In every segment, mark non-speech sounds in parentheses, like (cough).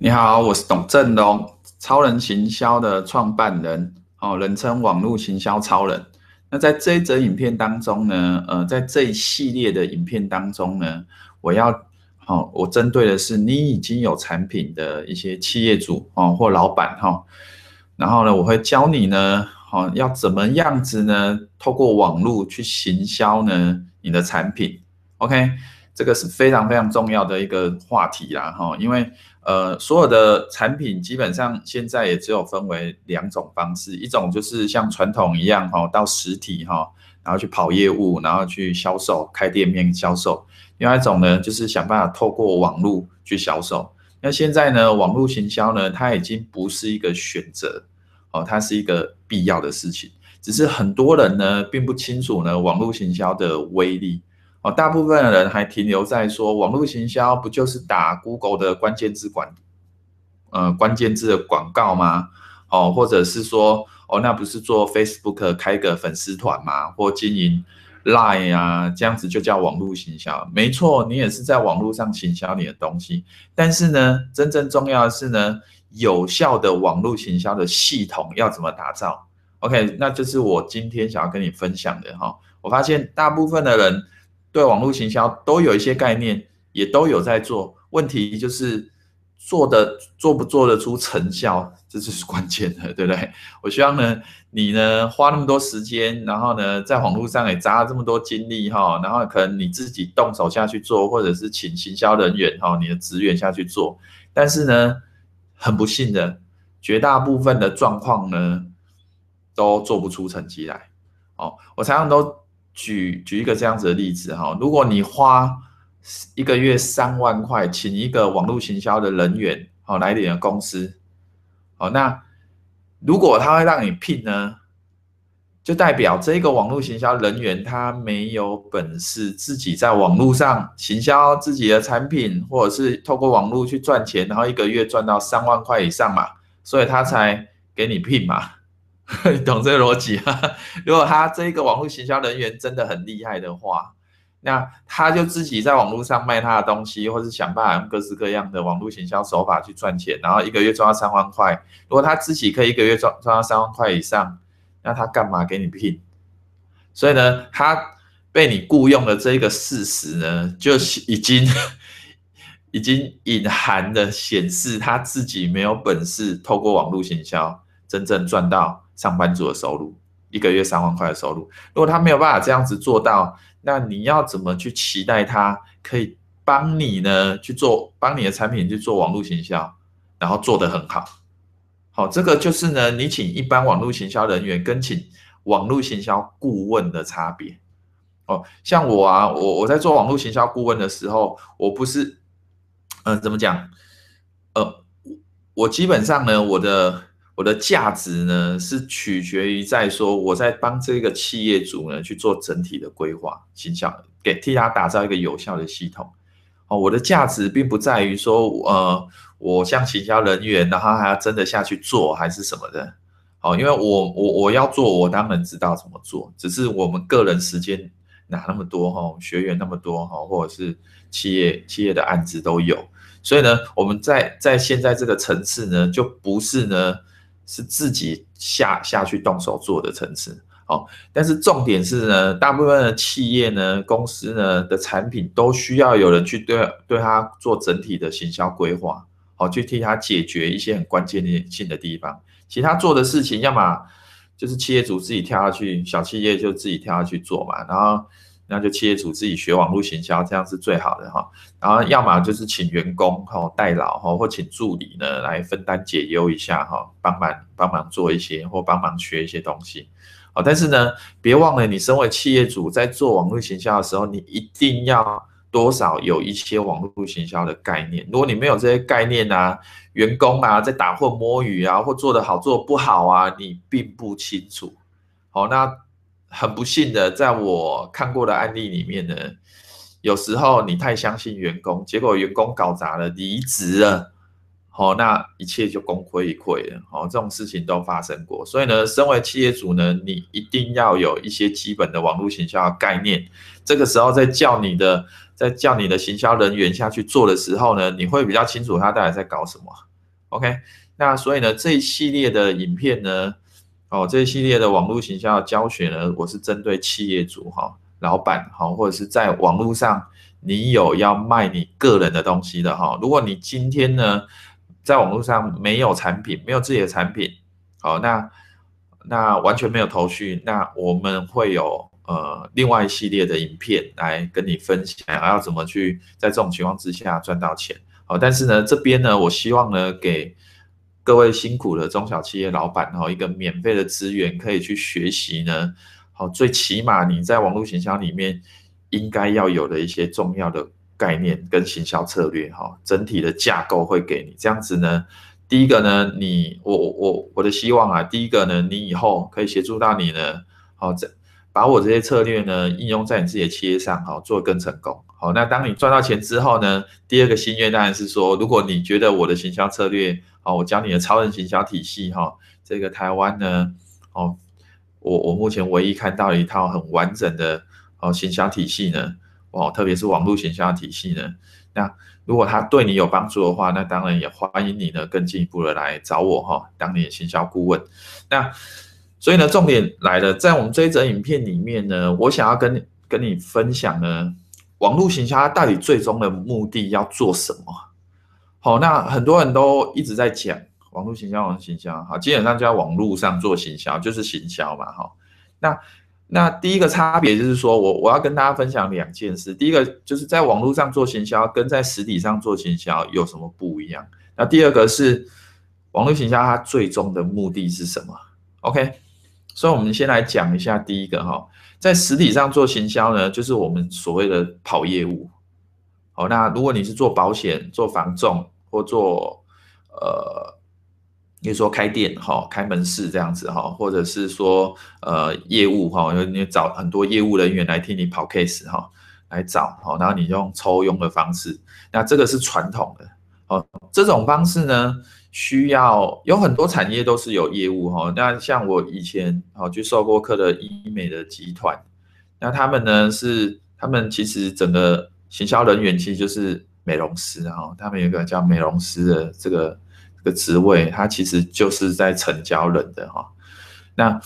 你好，我是董振龙，超人行销的创办人，哦，人称网络行销超人。那在这一则影片当中呢，呃，在这一系列的影片当中呢，我要，哦，我针对的是你已经有产品的一些企业主哦或老板哈、哦，然后呢，我会教你呢，哦，要怎么样子呢，透过网络去行销呢你的产品，OK。这个是非常非常重要的一个话题啦，哈，因为呃，所有的产品基本上现在也只有分为两种方式，一种就是像传统一样，哈，到实体哈，然后去跑业务，然后去销售，开店面销售；另外一种呢，就是想办法透过网络去销售。那现在呢，网络行销呢，它已经不是一个选择，哦，它是一个必要的事情，只是很多人呢，并不清楚呢，网络行销的威力。大部分的人还停留在说网络行销不就是打 Google 的关键字广，呃，关键字的广告吗？哦，或者是说，哦，那不是做 Facebook 开个粉丝团吗？或经营 Line 啊，这样子就叫网络行销？没错，你也是在网络上行销你的东西。但是呢，真正重要的是呢，有效的网络行销的系统要怎么打造？OK，那就是我今天想要跟你分享的哈。我发现大部分的人。对网络行销都有一些概念，也都有在做，问题就是做的做不做得出成效，这就是关键的，对不对？我希望呢，你呢花那么多时间，然后呢在网络上也砸了这么多精力哈，然后可能你自己动手下去做，或者是请行销人员哈，你的职员下去做，但是呢，很不幸的，绝大部分的状况呢都做不出成绩来。哦，我常常都。举举一个这样子的例子哈，如果你花一个月三万块请一个网络行销的人员哦来你的公司，好，那如果他会让你聘呢，就代表这个网络行销人员他没有本事自己在网络上行销自己的产品，或者是透过网络去赚钱，然后一个月赚到三万块以上嘛，所以他才给你聘嘛。你 (laughs) 懂这个逻辑啊？(laughs) 如果他这一个网络行销人员真的很厉害的话，那他就自己在网络上卖他的东西，或是想办法用各式各样的网络行销手法去赚钱，然后一个月赚到三万块。如果他自己可以一个月赚赚到三万块以上，那他干嘛给你聘？所以呢，他被你雇佣的这个事实呢，就已经已经隐含的显示他自己没有本事透过网络行销真正赚到。上班族的收入，一个月三万块的收入，如果他没有办法这样子做到，那你要怎么去期待他可以帮你呢？去做帮你的产品去做网络行销，然后做得很好。好，这个就是呢，你请一般网络行销人员跟请网络行销顾问的差别。哦，像我啊，我我在做网络行销顾问的时候，我不是，嗯、怎么讲？呃，我基本上呢，我的。我的价值呢，是取决于在说我在帮这个企业主呢去做整体的规划、形象，给替他打造一个有效的系统。哦，我的价值并不在于说，呃，我像行销人员，然后还要真的下去做还是什么的。哦，因为我我我要做，我当然知道怎么做，只是我们个人时间哪那么多哈，学员那么多哈，或者是企业企业的案子都有，所以呢，我们在在现在这个层次呢，就不是呢。是自己下下去动手做的层次，哦，但是重点是呢，大部分的企业呢、公司呢的产品都需要有人去对对他做整体的行销规划，好，去替他解决一些很关键性的地方。其他做的事情，要么就是企业主自己跳下去，小企业就自己跳下去做嘛，然后。那就企业主自己学网络行销，这样是最好的哈。然后要么就是请员工哈代劳哈，或请助理呢来分担解忧一下哈，帮忙帮忙做一些或帮忙学一些东西。好，但是呢，别忘了你身为企业主在做网络行销的时候，你一定要多少有一些网络行销的概念。如果你没有这些概念啊，员工啊在打混摸鱼啊，或做得好做不好啊，你并不清楚。好，那。很不幸的，在我看过的案例里面呢，有时候你太相信员工，结果员工搞砸了，离职了，好，那一切就功亏一篑了，好，这种事情都发生过。所以呢，身为企业主呢，你一定要有一些基本的网络行销概念。这个时候在叫你的在叫你的行销人员下去做的时候呢，你会比较清楚他到底在搞什么。OK，那所以呢，这一系列的影片呢，哦，这一系列的网络行销的教学呢，我是针对企业主哈、老板哈、或者是在网络上你有要卖你个人的东西的哈、如果你今天呢，在网络上没有产品，没有自己的产品，好、那那完全没有头绪，那我们会有呃另外一系列的影片来跟你分享，要怎么去在这种情况之下赚到钱。好，但是呢，这边呢，我希望呢，给各位辛苦的中小企业老板哈，一个免费的资源，可以去学习呢。好，最起码你在网络行销里面应该要有的一些重要的概念跟行销策略哈，整体的架构会给你。这样子呢，第一个呢，你我我我的希望啊，第一个呢，你以后可以协助到你呢，好在。把我这些策略呢应用在你自己的企业上，好做更成功。好，那当你赚到钱之后呢，第二个心愿当然是说，如果你觉得我的行销策略，好，我教你的超人行销体系，哈，这个台湾呢，哦，我我目前唯一看到一套很完整的哦行销体系呢，哦，特别是网络行销体系呢，那如果它对你有帮助的话，那当然也欢迎你呢更进一步的来找我哈，当你的行销顾问。那所以呢，重点来了，在我们这一则影片里面呢，我想要跟跟你分享呢，网络行销它到底最终的目的要做什么？好，那很多人都一直在讲网络行销，网络行销，好，基本上就在网络上做行销，就是行销嘛，哈。那那第一个差别就是说我我要跟大家分享两件事，第一个就是在网络上做行销跟在实体上做行销有什么不一样？那第二个是网络行销它最终的目的是什么？OK。所以，我们先来讲一下第一个哈，在实体上做行销呢，就是我们所谓的跑业务。好，那如果你是做保险、做房仲或做呃，比如说开店哈、开门市这样子哈，或者是说呃业务哈，你找很多业务人员来替你跑 case 哈，来找哈，然后你用抽佣的方式，那这个是传统的哦，这种方式呢。需要有很多产业都是有业务哈，那像我以前哦去授过课的医美的集团，那他们呢是他们其实整个行销人员其实就是美容师哈，他们有一个叫美容师的这个这个职位，他其实就是在成交人的哈。那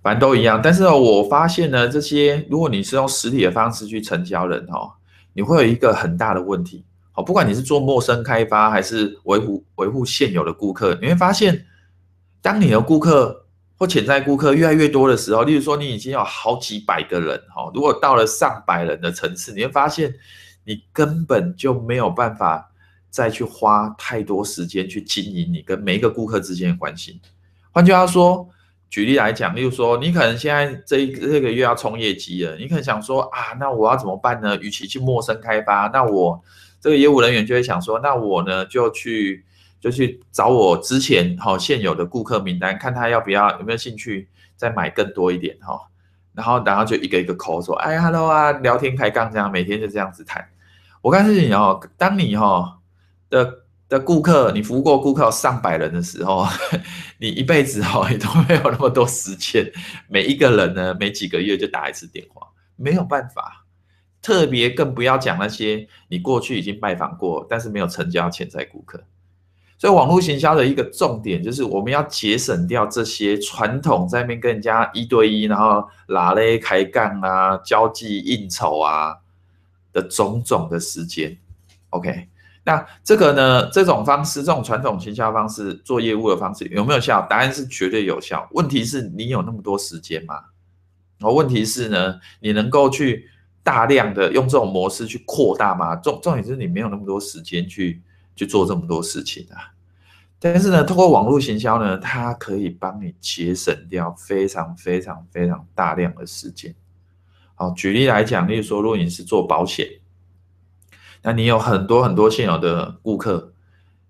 反正都一样，但是我发现呢，这些如果你是用实体的方式去成交人哈，你会有一个很大的问题。好，不管你是做陌生开发还是维护维护现有的顾客，你会发现，当你的顾客或潜在顾客越来越多的时候，例如说你已经有好几百个人，哈，如果到了上百人的层次，你会发现你根本就没有办法再去花太多时间去经营你跟每一个顾客之间的关系。换句话说，举例来讲，例如说你可能现在这一这个月要冲业绩了，你可能想说啊，那我要怎么办呢？与其去陌生开发，那我这个业务人员就会想说，那我呢就去就去找我之前哈现有的顾客名单，看他要不要有没有兴趣再买更多一点哈，然后然后就一个一个 call 说，哎，hello 啊，聊天开杠这样，每天就这样子谈。我告诉你哦，当你哈的的顾客，你服务过顾客上百人的时候，(laughs) 你一辈子哈也都没有那么多时间，每一个人呢每几个月就打一次电话，没有办法。特别更不要讲那些你过去已经拜访过，但是没有成交潜在顾客。所以网络行销的一个重点就是我们要节省掉这些传统在那边跟人家一对一，然后拉嘞开杠啊、交际应酬啊的种种的时间。OK，那这个呢，这种方式，这种传统行销方式做业务的方式有没有效？答案是绝对有效。问题是你有那么多时间吗？然后问题是呢，你能够去。大量的用这种模式去扩大吗？重重点是你没有那么多时间去去做这么多事情啊。但是呢，通过网络行销呢，它可以帮你节省掉非常非常非常大量的时间。好，举例来讲，例如说，如果你是做保险，那你有很多很多现有的顾客，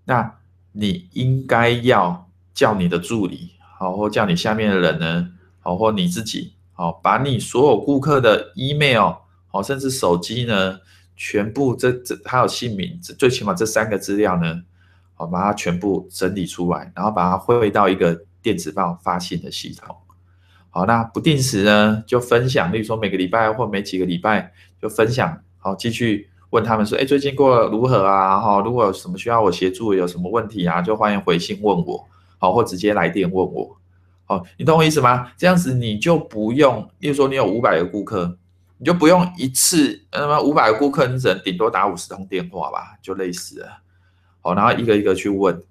那你应该要叫你的助理，好，或叫你下面的人呢，好，或你自己，好，把你所有顾客的 email。哦，甚至手机呢，全部这这还有姓名，最起码这三个资料呢，好，把它全部整理出来，然后把它汇到一个电子报发信的系统。好，那不定时呢就分享，例如说每个礼拜或每几个礼拜就分享，好，继续问他们说，哎，最近过得如何啊？哈，如果有什么需要我协助，有什么问题啊，就欢迎回信问我，好，或直接来电问我，好，你懂我意思吗？这样子你就不用，例如说你有五百个顾客，你就不用一次，那么五百个顾客，你只能顶多打五十通电话吧，就类似了，好，然后一个一个去问。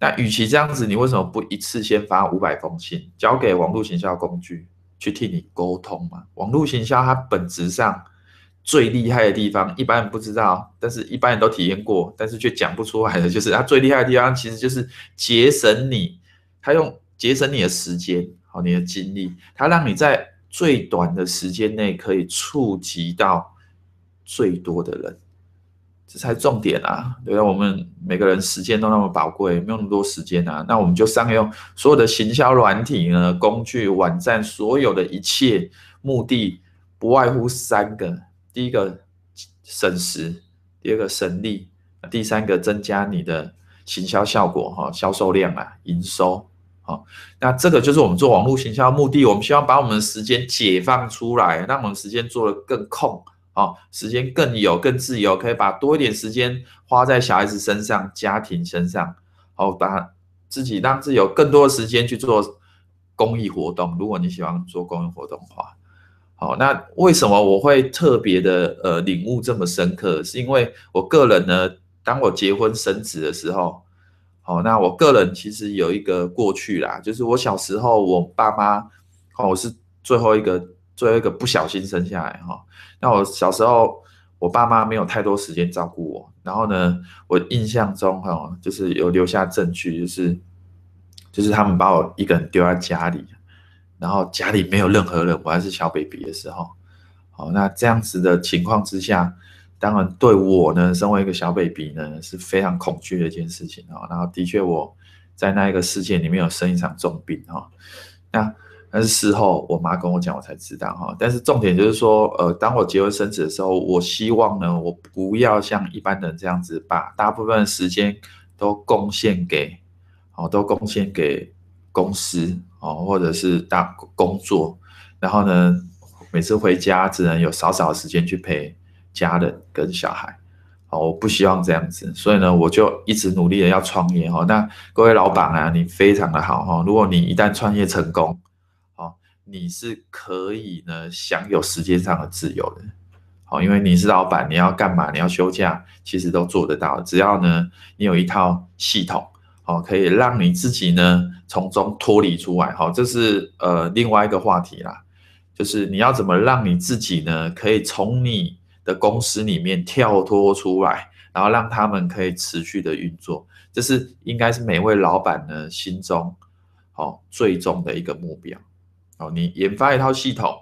那与其这样子，你为什么不一次先发五百封信，交给网络行销工具去替你沟通嘛？网络行销它本质上最厉害的地方，一般人不知道，但是一般人都体验过，但是却讲不出来的，就是它最厉害的地方，其实就是节省你，它用节省你的时间，好，你的精力，它让你在最短的时间内可以触及到最多的人。这才重点啊！对吧？我们每个人时间都那么宝贵，没有那么多时间啊。那我们就善用所有的行销软体呢、工具、网站，所有的一切目的不外乎三个：第一个省时，第二个省力，第三个增加你的行销效果哈、销售量啊、营收。好，那这个就是我们做网络行销的目的。我们希望把我们的时间解放出来，让我们时间做得更空。哦，时间更有更自由，可以把多一点时间花在小孩子身上、家庭身上，好，把自己让自己有更多的时间去做公益活动。如果你喜欢做公益活动的话，好，那为什么我会特别的呃领悟这么深刻？是因为我个人呢，当我结婚生子的时候，好，那我个人其实有一个过去啦，就是我小时候我爸妈，哦，我是最后一个。最后一个不小心生下来哈，那我小时候我爸妈没有太多时间照顾我，然后呢，我印象中哈，就是有留下证据，就是就是他们把我一个人丢在家里，然后家里没有任何人，我还是小 baby 的时候，好，那这样子的情况之下，当然对我呢，身为一个小 baby 呢，是非常恐惧的一件事情啊，然后的确我在那一个事件里面有生一场重病哈，那。但是事后我妈跟我讲，我才知道哈。但是重点就是说，呃，当我结婚生子的时候，我希望呢，我不要像一般人这样子，把大部分的时间都贡献给，哦，都贡献给公司哦，或者是大工作。然后呢，每次回家只能有少少的时间去陪家人跟小孩。哦，我不希望这样子，所以呢，我就一直努力的要创业哈。那各位老板啊，你非常的好哈。如果你一旦创业成功，哦你是可以呢享有时间上的自由的，好，因为你是老板，你要干嘛？你要休假，其实都做得到。只要呢，你有一套系统，哦，可以让你自己呢从中脱离出来。好，这是呃另外一个话题啦，就是你要怎么让你自己呢可以从你的公司里面跳脱出来，然后让他们可以持续的运作，这是应该是每位老板呢心中好最终的一个目标。哦，你研发一套系统，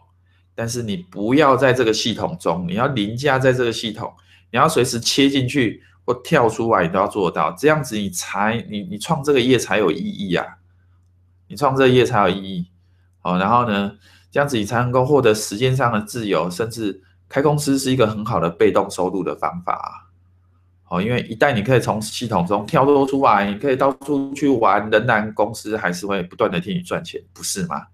但是你不要在这个系统中，你要凌驾在这个系统，你要随时切进去或跳出来，你都要做到，这样子你才你你创这个业才有意义啊，你创这个业才有意义。好，然后呢，这样子你才能够获得时间上的自由，甚至开公司是一个很好的被动收入的方法啊。好，因为一旦你可以从系统中跳脱出来，你可以到处去玩，仍然公司还是会不断的替你赚钱，不是吗？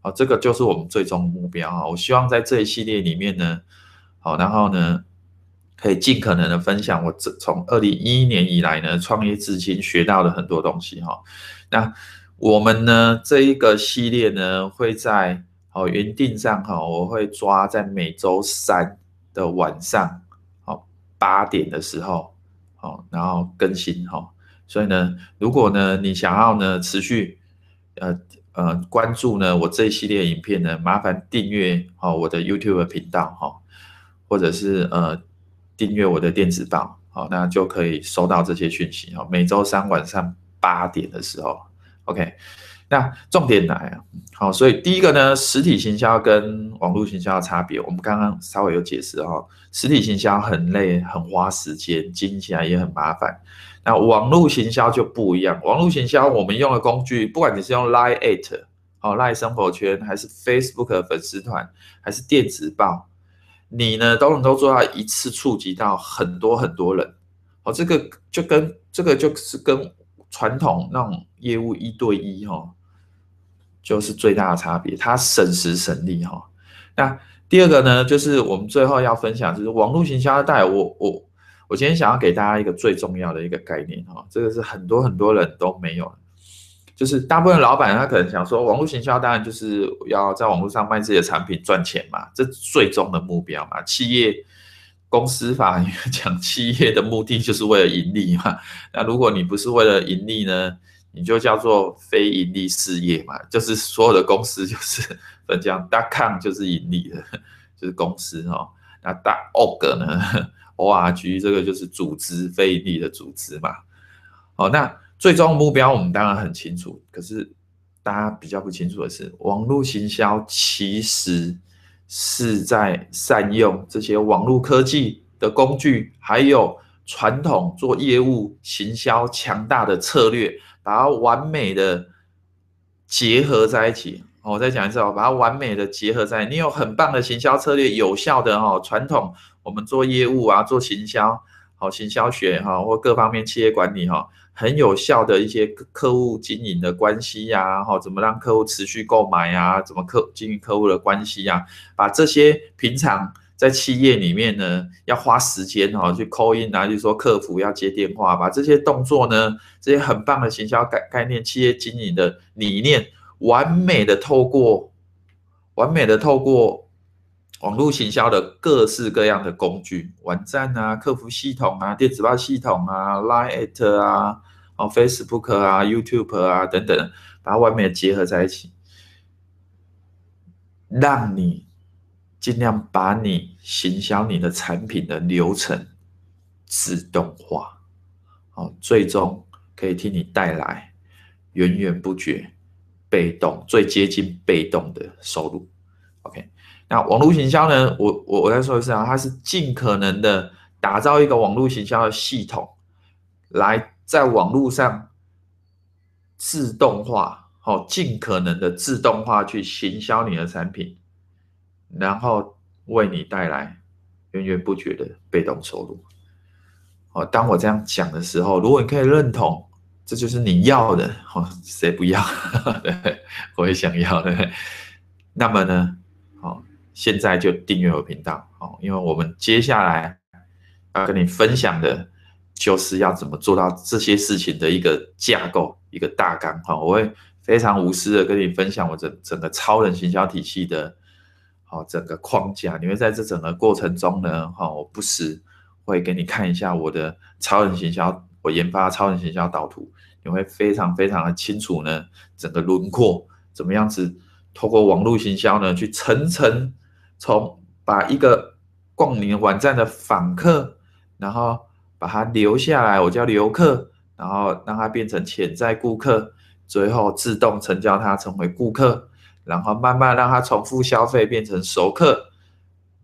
好，这个就是我们最终目标啊！我希望在这一系列里面呢，好，然后呢，可以尽可能的分享我这从二零一一年以来呢，创业至今学到的很多东西哈。那我们呢，这一个系列呢，会在哦原定上哈，我会抓在每周三的晚上，好八点的时候，好，然后更新哈。所以呢，如果呢，你想要呢，持续呃。呃，关注呢，我这一系列影片呢，麻烦订阅好我的 YouTube 频道哈，或者是呃订阅我的电子报，好，那就可以收到这些讯息哈。每周三晚上八点的时候，OK，那重点来啊，好，所以第一个呢，实体行销跟网络行销的差别，我们刚刚稍微有解释哈，实体行销很累，很花时间，经营起来也很麻烦。那网络行销就不一样，网络行销我们用的工具，不管你是用 Line at 哦 Line 生活圈，还是 Facebook 粉丝团，还是电子报，你呢都能够做到一次触及到很多很多人。哦，这个就跟这个就是跟传统那种业务一对一哈，就是最大的差别，它省时省力哈。那第二个呢，就是我们最后要分享，就是网络行销带我我我今天想要给大家一个最重要的一个概念哈，这个是很多很多人都没有，就是大部分老板他可能想说，网络行销当然就是要在网络上卖自己的产品赚钱嘛，这最终的目标嘛。企业公司法讲，企业的目的就是为了盈利嘛。那如果你不是为了盈利呢，你就叫做非盈利事业嘛，就是所有的公司就是。分这样，大 com 就是盈利的，就是公司哦。那大 org 呢？org 这个就是组织，非盈利的组织嘛。好，那最终目标我们当然很清楚，可是大家比较不清楚的是，网络行销其实是在善用这些网络科技的工具，还有传统做业务行销强大的策略，把它完美的结合在一起。我再讲一次哦，把它完美的结合在你有很棒的行销策略，有效的哈传统，我们做业务啊，做行销，好行销学哈或各方面企业管理哈，很有效的一些客户经营的关系呀，哈，怎么让客户持续购买呀，怎么客经营客户的关系呀，把这些平常在企业里面呢要花时间哈去 call in 啊，就是说客服要接电话，把这些动作呢，这些很棒的行销概概念、企业经营的理念。完美的透过，完美的透过网络行销的各式各样的工具，网站啊、客服系统啊、电子报系统啊、Line@ 啊、哦 Facebook 啊、YouTube 啊等等，把它完美的结合在一起，让你尽量把你行销你的产品的流程自动化，哦，最终可以替你带来源源不绝。被动最接近被动的收入。那网络行销呢？我我我再说一次啊，它是尽可能的打造一个网络行销的系统，来在网络上自动化，好，尽可能的自动化去行销你的产品，然后为你带来源源不绝的被动收入。哦，当我这样讲的时候，如果你可以认同。这就是你要的哦，谁不要？(laughs) 我也想要的。那么呢，现在就订阅我频道哦，因为我们接下来要跟你分享的，就是要怎么做到这些事情的一个架构、一个大纲哈。我会非常无私的跟你分享我整整个超人行销体系的，好整个框架。你会在这整个过程中呢，哈，我不时会给你看一下我的超人行销。我研发超人行销导图，你会非常非常的清楚呢，整个轮廓怎么样子，透过网络行销呢，去层层从把一个逛你网站的访客，然后把他留下来，我叫留客，然后让他变成潜在顾客，最后自动成交他成为顾客，然后慢慢让他重复消费变成熟客，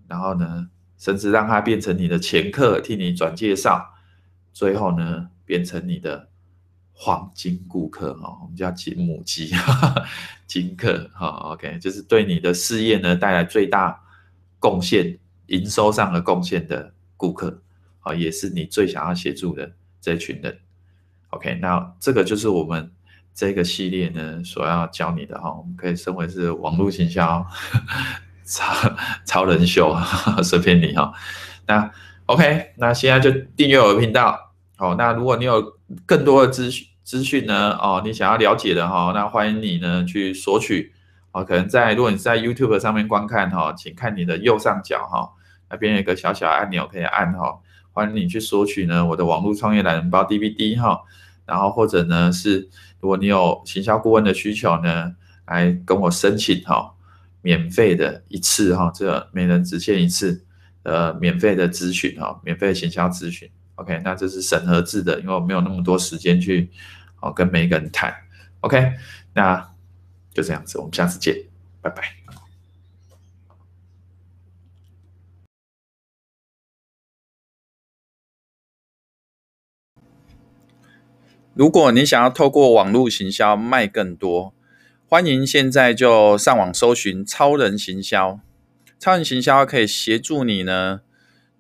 然后呢，甚至让他变成你的前客，替你转介绍，最后呢。变成你的黄金顾客哈，我们叫金母鸡，(laughs) 金客哈，OK，就是对你的事业呢带来最大贡献、营收上的贡献的顾客啊，也是你最想要协助的这群人。OK，那这个就是我们这个系列呢所要教你的哈，我们可以称为是网络行销 (laughs) 超超人秀，(laughs) 随便你哈。那 OK，那现在就订阅我的频道。哦，那如果你有更多的资讯资讯呢？哦，你想要了解的哈，那欢迎你呢去索取。哦，可能在如果你是在 YouTube 上面观看哈，请看你的右上角哈，那边有一个小小按钮可以按哈。欢迎你去索取呢我的网络创业懒人包 DVD 哈，然后或者呢是如果你有行销顾问的需求呢，来跟我申请哈，免费的一次哈，这每人只限一次呃免费的咨询哈，免费的行销咨询。OK，那这是审核制的，因为我没有那么多时间去哦跟每一个人谈。OK，那就这样子，我们下次见，拜拜。如果你想要透过网络行销卖更多，欢迎现在就上网搜寻超人行销。超人行销可以协助你呢。